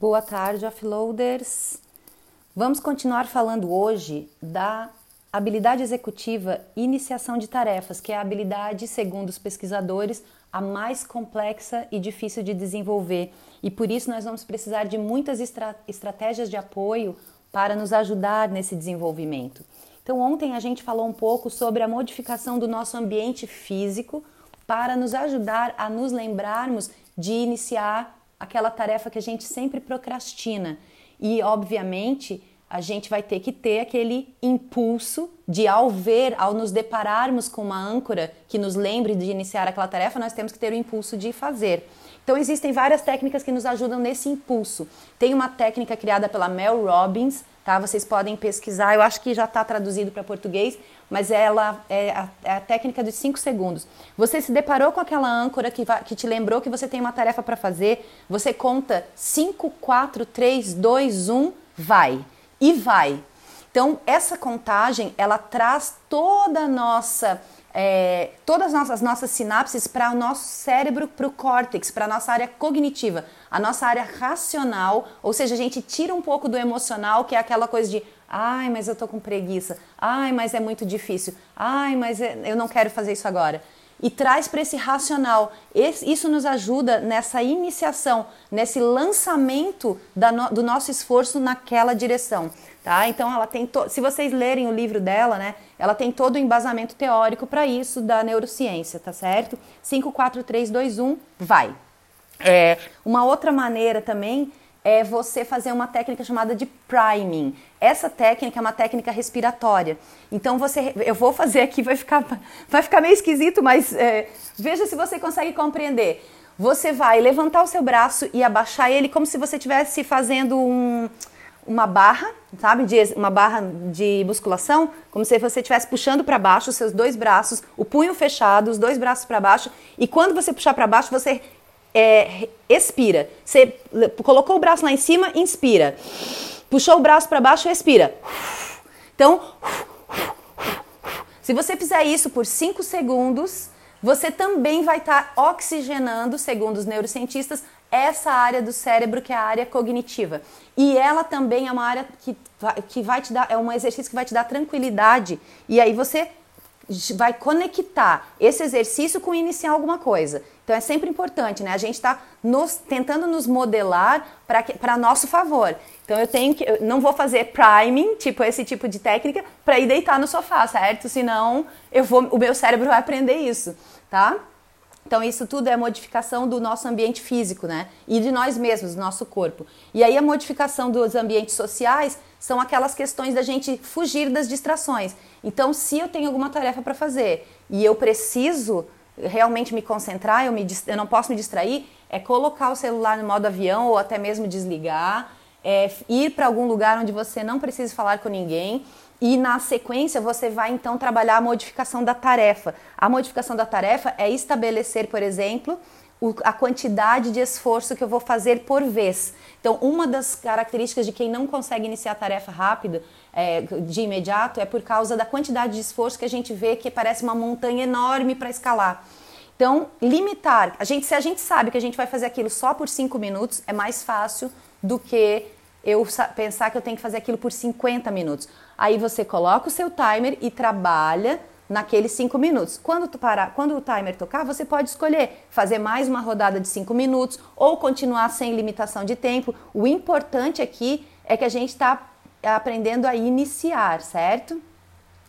Boa tarde, offloaders. Vamos continuar falando hoje da habilidade executiva iniciação de tarefas, que é a habilidade, segundo os pesquisadores, a mais complexa e difícil de desenvolver. E por isso nós vamos precisar de muitas estra estratégias de apoio para nos ajudar nesse desenvolvimento. Então, ontem a gente falou um pouco sobre a modificação do nosso ambiente físico para nos ajudar a nos lembrarmos de iniciar aquela tarefa que a gente sempre procrastina. E, obviamente, a gente vai ter que ter aquele impulso de, ao ver, ao nos depararmos com uma âncora que nos lembre de iniciar aquela tarefa, nós temos que ter o impulso de fazer. Então, existem várias técnicas que nos ajudam nesse impulso. Tem uma técnica criada pela Mel Robbins, tá? Vocês podem pesquisar, eu acho que já está traduzido para português, mas ela é a, é a, técnica dos 5 segundos. Você se deparou com aquela âncora que, vai, que te lembrou que você tem uma tarefa para fazer, você conta 5, 4, 3, 2, 1, vai. E vai. Então, essa contagem, ela traz toda a nossa é, todas as nossas, nossas sinapses para o nosso cérebro, para o córtex, para a nossa área cognitiva, a nossa área racional, ou seja, a gente tira um pouco do emocional, que é aquela coisa de ai, mas eu tô com preguiça, ai, mas é muito difícil, ai, mas é, eu não quero fazer isso agora. E traz para esse racional. Isso nos ajuda nessa iniciação, nesse lançamento no, do nosso esforço naquela direção tá? Então ela tem, se vocês lerem o livro dela, né, ela tem todo o embasamento teórico para isso da neurociência, tá certo? 5, 4, 3, 2, 1, vai. É, uma outra maneira também é você fazer uma técnica chamada de priming. Essa técnica é uma técnica respiratória. Então você, eu vou fazer aqui, vai ficar, vai ficar meio esquisito, mas é, veja se você consegue compreender. Você vai levantar o seu braço e abaixar ele como se você estivesse fazendo um, uma barra, sabe, de, uma barra de musculação, como se você estivesse puxando para baixo os seus dois braços, o punho fechado, os dois braços para baixo, e quando você puxar para baixo, você é, expira. Você colocou o braço lá em cima, inspira. Puxou o braço para baixo, expira. Então, se você fizer isso por 5 segundos, você também vai estar tá oxigenando, segundo os neurocientistas, essa área do cérebro que é a área cognitiva. E ela também é uma área que, que vai te dar, é um exercício que vai te dar tranquilidade. E aí você vai conectar esse exercício com iniciar alguma coisa. Então é sempre importante, né? A gente está tentando nos modelar para nosso favor. Então eu tenho que, eu não vou fazer priming, tipo esse tipo de técnica, para ir deitar no sofá, certo? Senão eu vou, o meu cérebro vai aprender isso, tá? Então, isso tudo é modificação do nosso ambiente físico, né? E de nós mesmos, do nosso corpo. E aí, a modificação dos ambientes sociais são aquelas questões da gente fugir das distrações. Então, se eu tenho alguma tarefa para fazer e eu preciso realmente me concentrar, eu, me, eu não posso me distrair, é colocar o celular no modo avião ou até mesmo desligar, é ir para algum lugar onde você não precise falar com ninguém e na sequência você vai então trabalhar a modificação da tarefa. A modificação da tarefa é estabelecer, por exemplo, a quantidade de esforço que eu vou fazer por vez. Então, uma das características de quem não consegue iniciar a tarefa rápido, é, de imediato, é por causa da quantidade de esforço que a gente vê que parece uma montanha enorme para escalar. Então, limitar. A gente, se a gente sabe que a gente vai fazer aquilo só por 5 minutos, é mais fácil do que eu pensar que eu tenho que fazer aquilo por 50 minutos. Aí você coloca o seu timer e trabalha naqueles 5 minutos. Quando, tu parar, quando o timer tocar, você pode escolher fazer mais uma rodada de 5 minutos ou continuar sem limitação de tempo. O importante aqui é que a gente está aprendendo a iniciar, certo?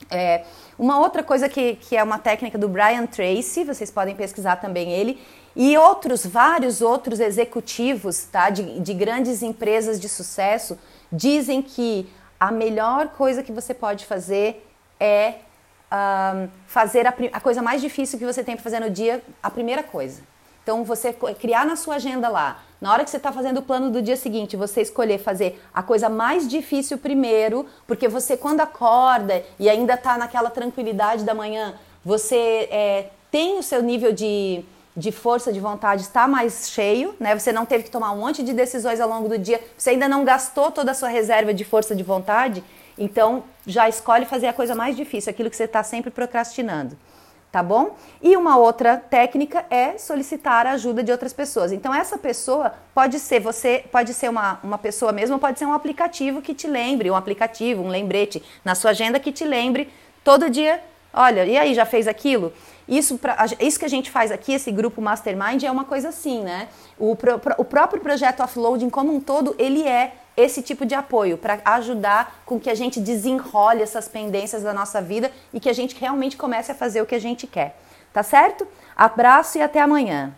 É, uma outra coisa que, que é uma técnica do Brian Tracy, vocês podem pesquisar também ele, e outros, vários outros executivos tá, de, de grandes empresas de sucesso dizem que a melhor coisa que você pode fazer é fazer a, a, coisa mais difícil que você tem para fazer no dia, a primeira coisa. Então, você criar na sua agenda lá, na hora que você está fazendo o plano do dia seguinte, você escolher fazer a coisa mais difícil primeiro, porque você, quando acorda e ainda está naquela tranquilidade da manhã, você é, tem o seu nível de de força de vontade está mais cheio, né? Você não teve que tomar um monte de decisões ao longo do dia, você ainda não gastou toda a sua reserva de força de vontade, então já escolhe fazer a coisa mais difícil, aquilo que você está sempre procrastinando, tá bom? E uma outra técnica é solicitar a ajuda de outras pessoas. Então essa pessoa pode ser você, pode ser uma, uma pessoa mesmo, pode ser um aplicativo que te lembre, um aplicativo, um lembrete na sua agenda que te lembre todo dia. Olha, e aí já fez aquilo? Isso, pra, isso que a gente faz aqui, esse grupo Mastermind, é uma coisa assim, né? O, pro, o próprio projeto Offloading como um todo, ele é esse tipo de apoio para ajudar com que a gente desenrole essas pendências da nossa vida e que a gente realmente comece a fazer o que a gente quer. Tá certo? Abraço e até amanhã.